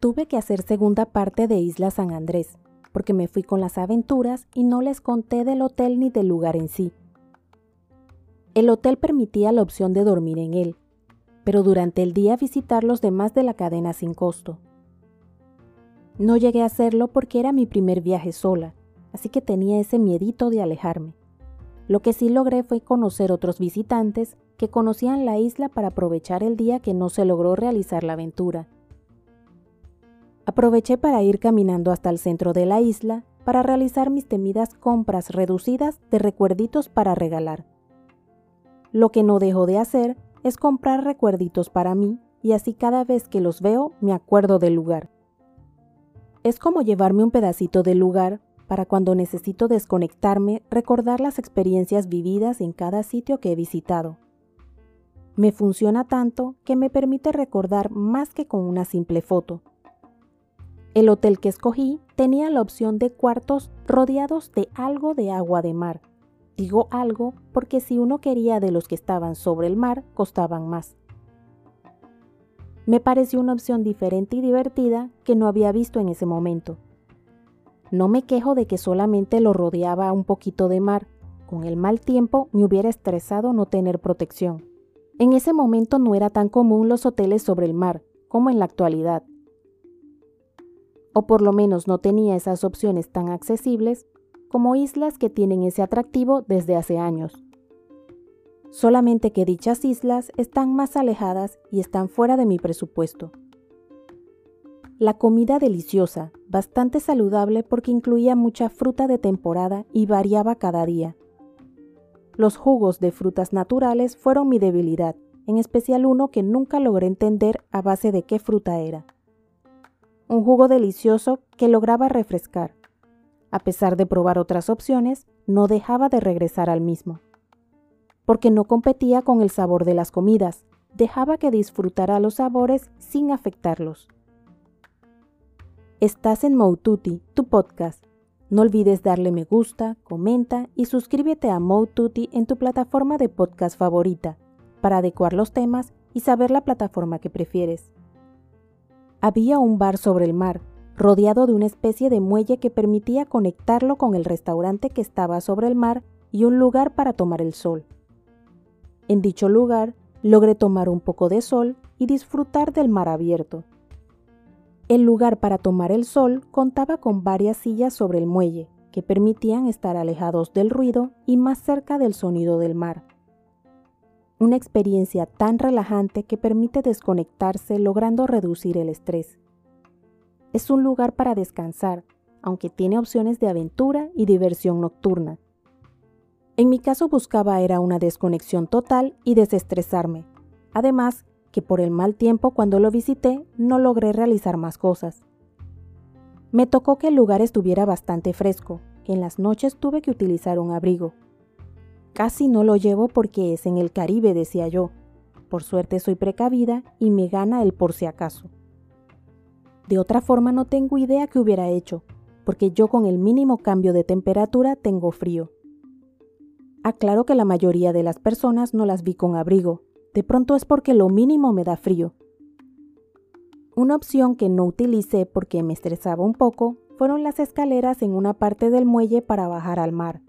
Tuve que hacer segunda parte de Isla San Andrés, porque me fui con las aventuras y no les conté del hotel ni del lugar en sí. El hotel permitía la opción de dormir en él, pero durante el día visitar los demás de la cadena sin costo. No llegué a hacerlo porque era mi primer viaje sola, así que tenía ese miedito de alejarme. Lo que sí logré fue conocer otros visitantes que conocían la isla para aprovechar el día que no se logró realizar la aventura. Aproveché para ir caminando hasta el centro de la isla para realizar mis temidas compras reducidas de recuerditos para regalar. Lo que no dejo de hacer es comprar recuerditos para mí y así cada vez que los veo me acuerdo del lugar. Es como llevarme un pedacito del lugar para cuando necesito desconectarme recordar las experiencias vividas en cada sitio que he visitado. Me funciona tanto que me permite recordar más que con una simple foto. El hotel que escogí tenía la opción de cuartos rodeados de algo de agua de mar. Digo algo porque si uno quería de los que estaban sobre el mar, costaban más me pareció una opción diferente y divertida que no había visto en ese momento. No me quejo de que solamente lo rodeaba un poquito de mar. Con el mal tiempo me hubiera estresado no tener protección. En ese momento no era tan común los hoteles sobre el mar como en la actualidad. O por lo menos no tenía esas opciones tan accesibles como islas que tienen ese atractivo desde hace años solamente que dichas islas están más alejadas y están fuera de mi presupuesto. La comida deliciosa, bastante saludable porque incluía mucha fruta de temporada y variaba cada día. Los jugos de frutas naturales fueron mi debilidad, en especial uno que nunca logré entender a base de qué fruta era. Un jugo delicioso que lograba refrescar. A pesar de probar otras opciones, no dejaba de regresar al mismo porque no competía con el sabor de las comidas, dejaba que disfrutara los sabores sin afectarlos. Estás en Moututi, tu podcast. No olvides darle me gusta, comenta y suscríbete a Moututi en tu plataforma de podcast favorita para adecuar los temas y saber la plataforma que prefieres. Había un bar sobre el mar, rodeado de una especie de muelle que permitía conectarlo con el restaurante que estaba sobre el mar y un lugar para tomar el sol. En dicho lugar, logré tomar un poco de sol y disfrutar del mar abierto. El lugar para tomar el sol contaba con varias sillas sobre el muelle, que permitían estar alejados del ruido y más cerca del sonido del mar. Una experiencia tan relajante que permite desconectarse logrando reducir el estrés. Es un lugar para descansar, aunque tiene opciones de aventura y diversión nocturna, en mi caso buscaba era una desconexión total y desestresarme. Además, que por el mal tiempo cuando lo visité no logré realizar más cosas. Me tocó que el lugar estuviera bastante fresco, que en las noches tuve que utilizar un abrigo. Casi no lo llevo porque es en el Caribe, decía yo. Por suerte soy precavida y me gana el por si acaso. De otra forma no tengo idea qué hubiera hecho, porque yo con el mínimo cambio de temperatura tengo frío. Aclaro que la mayoría de las personas no las vi con abrigo. De pronto es porque lo mínimo me da frío. Una opción que no utilicé porque me estresaba un poco fueron las escaleras en una parte del muelle para bajar al mar.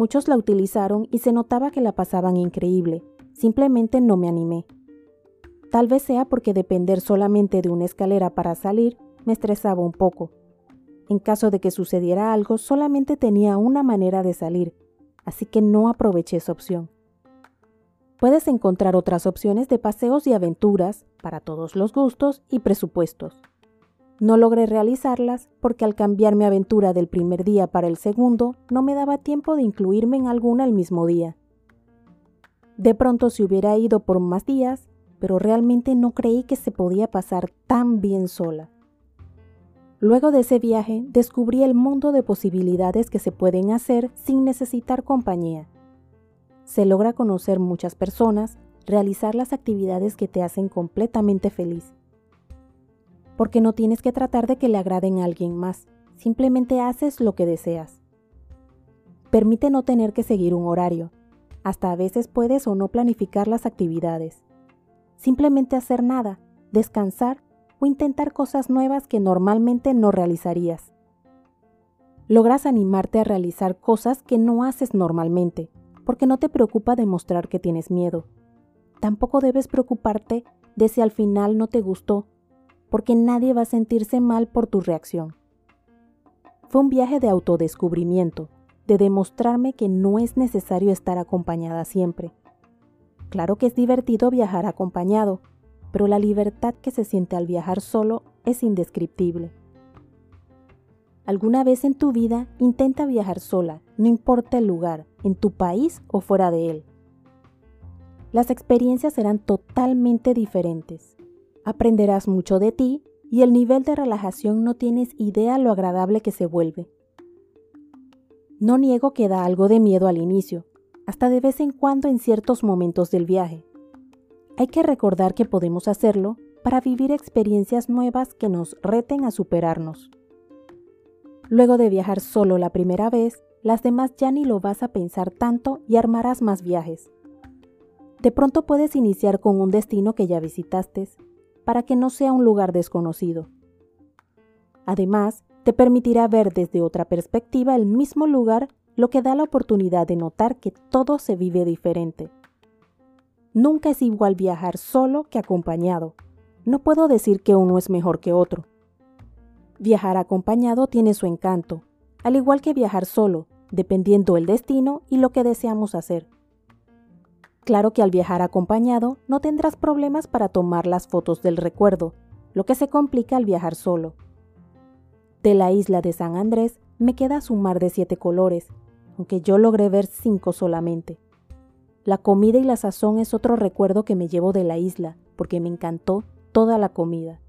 Muchos la utilizaron y se notaba que la pasaban increíble, simplemente no me animé. Tal vez sea porque depender solamente de una escalera para salir me estresaba un poco. En caso de que sucediera algo, solamente tenía una manera de salir, así que no aproveché esa opción. Puedes encontrar otras opciones de paseos y aventuras para todos los gustos y presupuestos. No logré realizarlas porque al cambiar mi aventura del primer día para el segundo no me daba tiempo de incluirme en alguna el mismo día. De pronto se hubiera ido por más días, pero realmente no creí que se podía pasar tan bien sola. Luego de ese viaje descubrí el mundo de posibilidades que se pueden hacer sin necesitar compañía. Se logra conocer muchas personas, realizar las actividades que te hacen completamente feliz. Porque no tienes que tratar de que le agraden a alguien más, simplemente haces lo que deseas. Permite no tener que seguir un horario, hasta a veces puedes o no planificar las actividades. Simplemente hacer nada, descansar o intentar cosas nuevas que normalmente no realizarías. Logras animarte a realizar cosas que no haces normalmente, porque no te preocupa demostrar que tienes miedo. Tampoco debes preocuparte de si al final no te gustó, porque nadie va a sentirse mal por tu reacción. Fue un viaje de autodescubrimiento, de demostrarme que no es necesario estar acompañada siempre. Claro que es divertido viajar acompañado, pero la libertad que se siente al viajar solo es indescriptible. Alguna vez en tu vida intenta viajar sola, no importa el lugar, en tu país o fuera de él. Las experiencias serán totalmente diferentes. Aprenderás mucho de ti y el nivel de relajación no tienes idea lo agradable que se vuelve. No niego que da algo de miedo al inicio, hasta de vez en cuando en ciertos momentos del viaje. Hay que recordar que podemos hacerlo para vivir experiencias nuevas que nos reten a superarnos. Luego de viajar solo la primera vez, las demás ya ni lo vas a pensar tanto y armarás más viajes. De pronto puedes iniciar con un destino que ya visitaste, para que no sea un lugar desconocido. Además, te permitirá ver desde otra perspectiva el mismo lugar, lo que da la oportunidad de notar que todo se vive diferente. Nunca es igual viajar solo que acompañado. No puedo decir que uno es mejor que otro. Viajar acompañado tiene su encanto, al igual que viajar solo, dependiendo el destino y lo que deseamos hacer. Claro que al viajar acompañado no tendrás problemas para tomar las fotos del recuerdo, lo que se complica al viajar solo. De la isla de San Andrés me queda su mar de siete colores, aunque yo logré ver cinco solamente. La comida y la sazón es otro recuerdo que me llevo de la isla, porque me encantó toda la comida.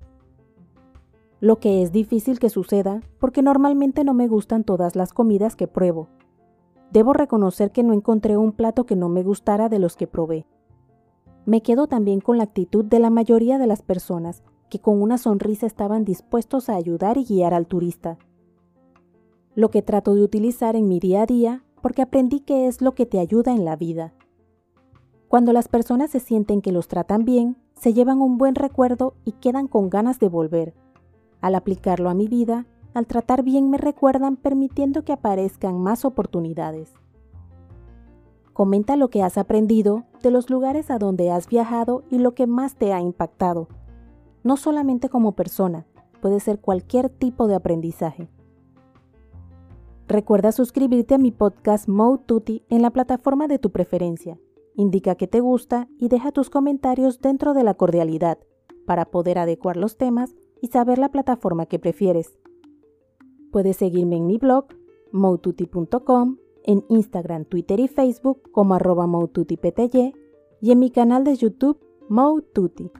Lo que es difícil que suceda, porque normalmente no me gustan todas las comidas que pruebo. Debo reconocer que no encontré un plato que no me gustara de los que probé. Me quedo también con la actitud de la mayoría de las personas que con una sonrisa estaban dispuestos a ayudar y guiar al turista. Lo que trato de utilizar en mi día a día porque aprendí que es lo que te ayuda en la vida. Cuando las personas se sienten que los tratan bien, se llevan un buen recuerdo y quedan con ganas de volver. Al aplicarlo a mi vida, al tratar bien me recuerdan permitiendo que aparezcan más oportunidades. Comenta lo que has aprendido de los lugares a donde has viajado y lo que más te ha impactado no solamente como persona, puede ser cualquier tipo de aprendizaje. Recuerda suscribirte a mi podcast Mode Tutti en la plataforma de tu preferencia. Indica que te gusta y deja tus comentarios dentro de la cordialidad para poder adecuar los temas y saber la plataforma que prefieres. Puedes seguirme en mi blog, moututi.com, en Instagram, Twitter y Facebook como arroba y en mi canal de YouTube, Moututi.